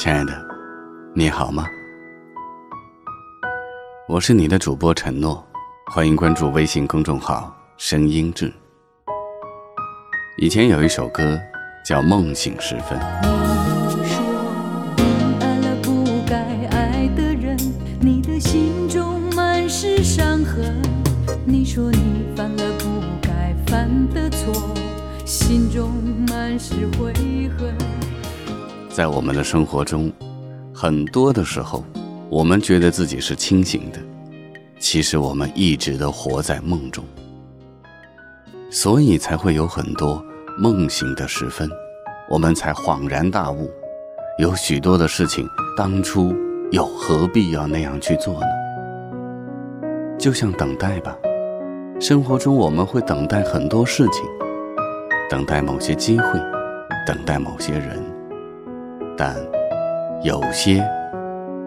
亲爱的，你好吗？我是你的主播陈诺，欢迎关注微信公众号“声音志”。以前有一首歌叫《梦醒时分》。你说你爱了不该爱的人，你的心中满是伤痕。你说你犯了不该犯的错，心中满是悔恨。在我们的生活中，很多的时候，我们觉得自己是清醒的，其实我们一直都活在梦中，所以才会有很多梦醒的时分，我们才恍然大悟，有许多的事情当初又何必要那样去做呢？就像等待吧，生活中我们会等待很多事情，等待某些机会，等待某些人。但有些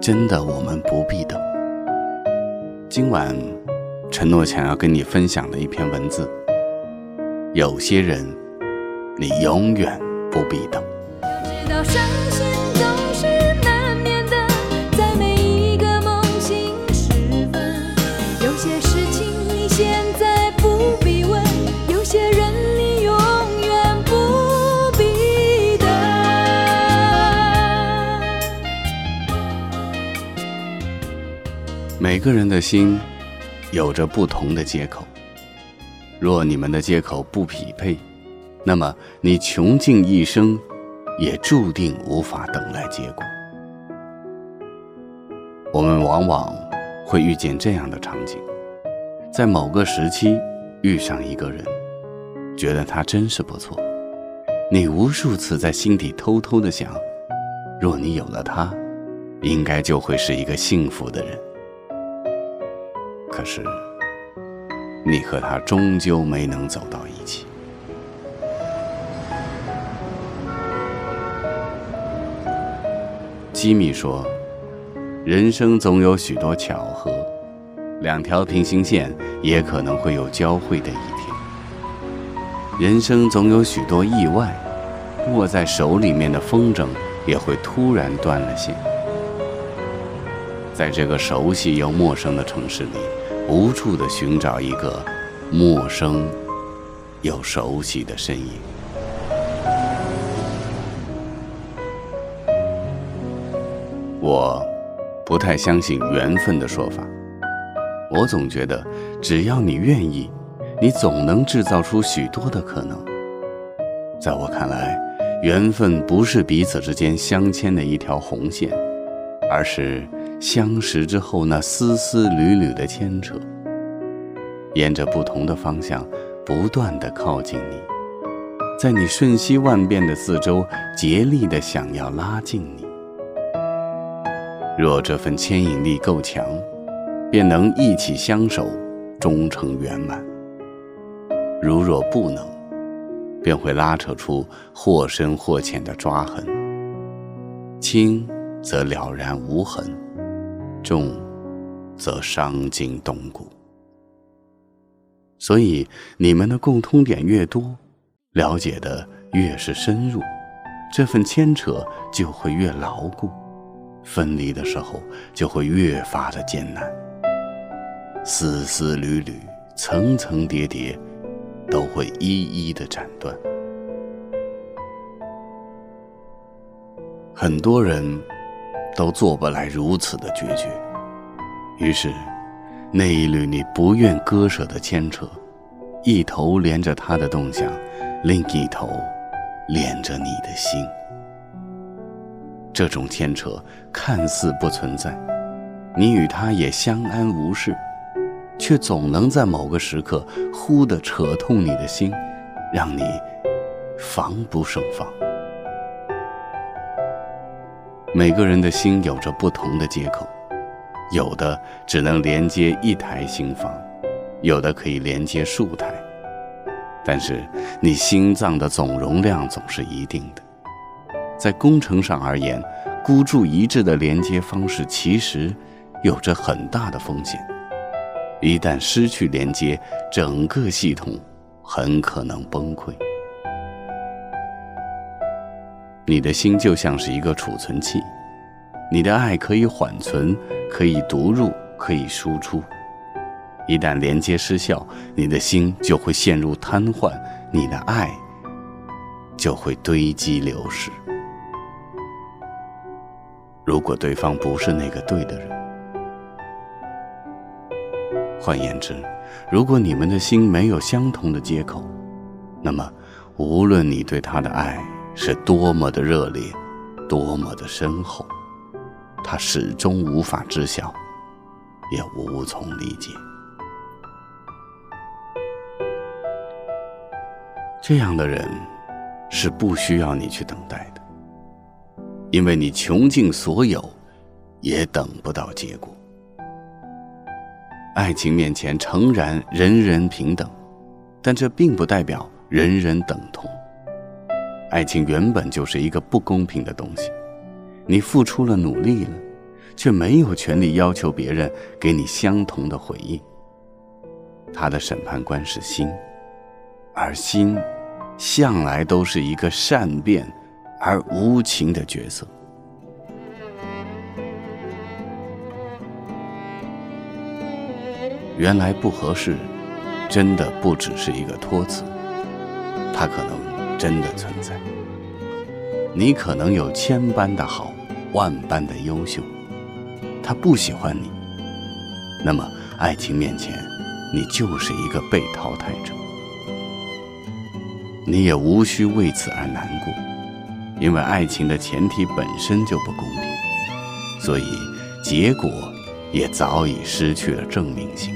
真的我们不必等。今晚承诺想要跟你分享的一篇文字，有些人你永远不必等。个人的心有着不同的接口，若你们的接口不匹配，那么你穷尽一生，也注定无法等来结果。我们往往会遇见这样的场景：在某个时期遇上一个人，觉得他真是不错，你无数次在心底偷偷的想，若你有了他，应该就会是一个幸福的人。可是，你和他终究没能走到一起。吉米说：“人生总有许多巧合，两条平行线也可能会有交汇的一天。人生总有许多意外，握在手里面的风筝也会突然断了线。在这个熟悉又陌生的城市里。”无处的寻找一个陌生又熟悉的身影。我不太相信缘分的说法，我总觉得只要你愿意，你总能制造出许多的可能。在我看来，缘分不是彼此之间相牵的一条红线，而是。相识之后，那丝丝缕缕的牵扯，沿着不同的方向，不断的靠近你，在你瞬息万变的四周，竭力的想要拉近你。若这份牵引力够强，便能一起相守，终成圆满；如若不能，便会拉扯出或深或浅的抓痕。轻则了然无痕。重，则伤筋动骨。所以，你们的共通点越多，了解的越是深入，这份牵扯就会越牢固，分离的时候就会越发的艰难。丝丝缕缕，层层叠叠，都会一一的斩断。很多人。都做不来如此的决绝，于是，那一缕你不愿割舍的牵扯，一头连着他的动向，另一头连着你的心。这种牵扯看似不存在，你与他也相安无事，却总能在某个时刻忽地扯痛你的心，让你防不胜防。每个人的心有着不同的接口，有的只能连接一台心房，有的可以连接数台。但是，你心脏的总容量总是一定的。在工程上而言，孤注一掷的连接方式其实有着很大的风险。一旦失去连接，整个系统很可能崩溃。你的心就像是一个储存器，你的爱可以缓存，可以读入，可以输出。一旦连接失效，你的心就会陷入瘫痪，你的爱就会堆积流失。如果对方不是那个对的人，换言之，如果你们的心没有相同的接口，那么无论你对他的爱是多么的热烈，多么的深厚，他始终无法知晓，也无从理解。这样的人是不需要你去等待的，因为你穷尽所有，也等不到结果。爱情面前诚然人人平等，但这并不代表人人等同。爱情原本就是一个不公平的东西，你付出了努力了，却没有权利要求别人给你相同的回应。他的审判官是心。而心，向来都是一个善变而无情的角色。原来不合适，真的不只是一个托词，它可能真的存在。你可能有千般的好，万般的优秀，他不喜欢你，那么爱情面前，你就是一个被淘汰者。你也无需为此而难过，因为爱情的前提本身就不公平，所以结果也早已失去了证明性。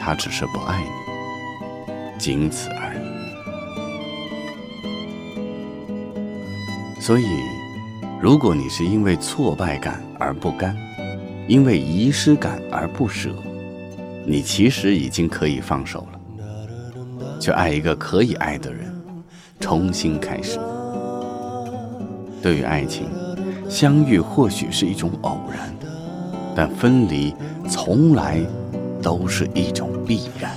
他只是不爱你，仅此而已。所以，如果你是因为挫败感而不甘，因为遗失感而不舍，你其实已经可以放手了。去爱一个可以爱的人，重新开始。对于爱情，相遇或许是一种偶然，但分离从来都是一种必然。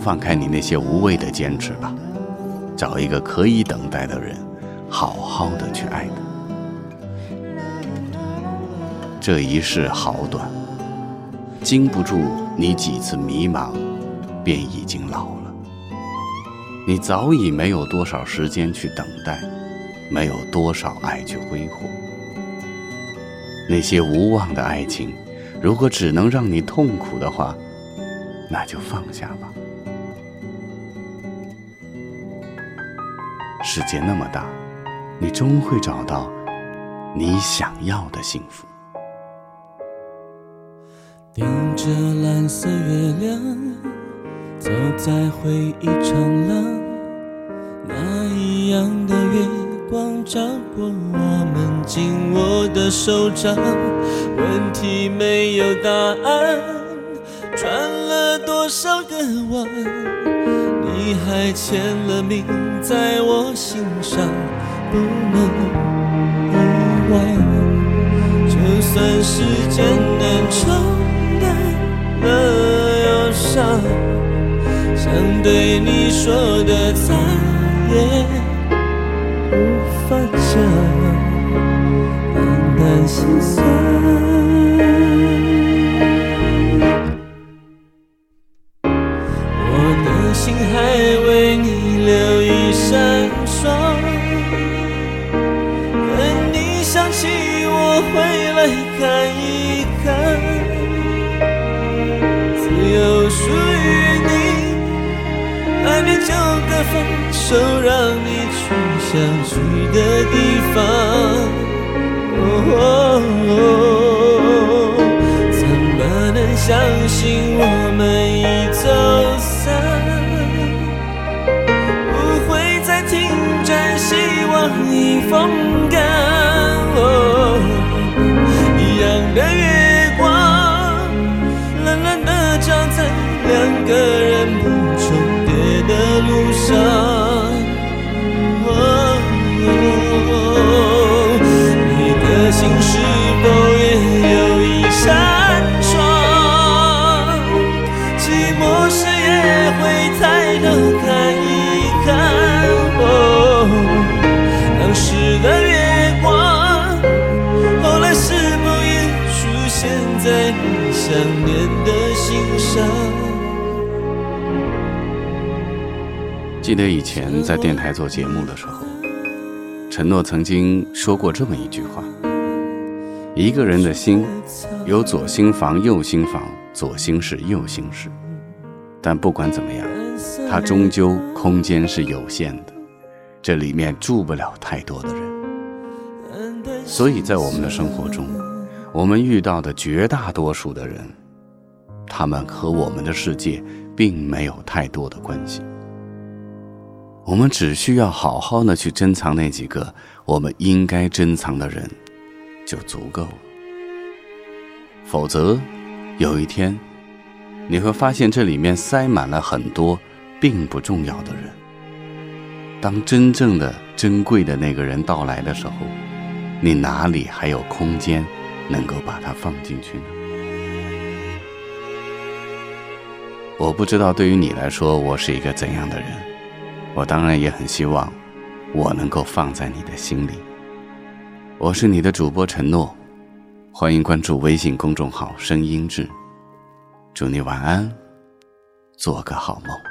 放开你那些无谓的坚持吧，找一个可以等待的人，好好的去爱他。这一世好短。经不住你几次迷茫，便已经老了。你早已没有多少时间去等待，没有多少爱去挥霍。那些无望的爱情，如果只能让你痛苦的话，那就放下吧。世界那么大，你终会找到你想要的幸福。盯着蓝色月亮，走在回忆长廊，那一样的月光照过我们紧握的手掌。问题没有答案，转了多少个弯，你还签了名在我心上，不能遗忘。就算时间能冲淡。了忧伤，想对你说的再也无法讲，淡淡心酸。手让你去想去的地方，哦，怎么能相信我们已走散，不会再听见希望已风干。想念的心上？记得以前在电台做节目的时候，陈诺曾经说过这么一句话：一个人的心有左心房、右心房，左心室、右心室。但不管怎么样，它终究空间是有限的，这里面住不了太多的人。所以在我们的生活中，我们遇到的绝大多数的人，他们和我们的世界并没有太多的关系。我们只需要好好的去珍藏那几个我们应该珍藏的人，就足够了。否则，有一天，你会发现这里面塞满了很多并不重要的人。当真正的珍贵的那个人到来的时候，你哪里还有空间能够把它放进去呢？我不知道对于你来说，我是一个怎样的人。我当然也很希望，我能够放在你的心里。我是你的主播陈诺，欢迎关注微信公众号“声音志”。祝你晚安，做个好梦。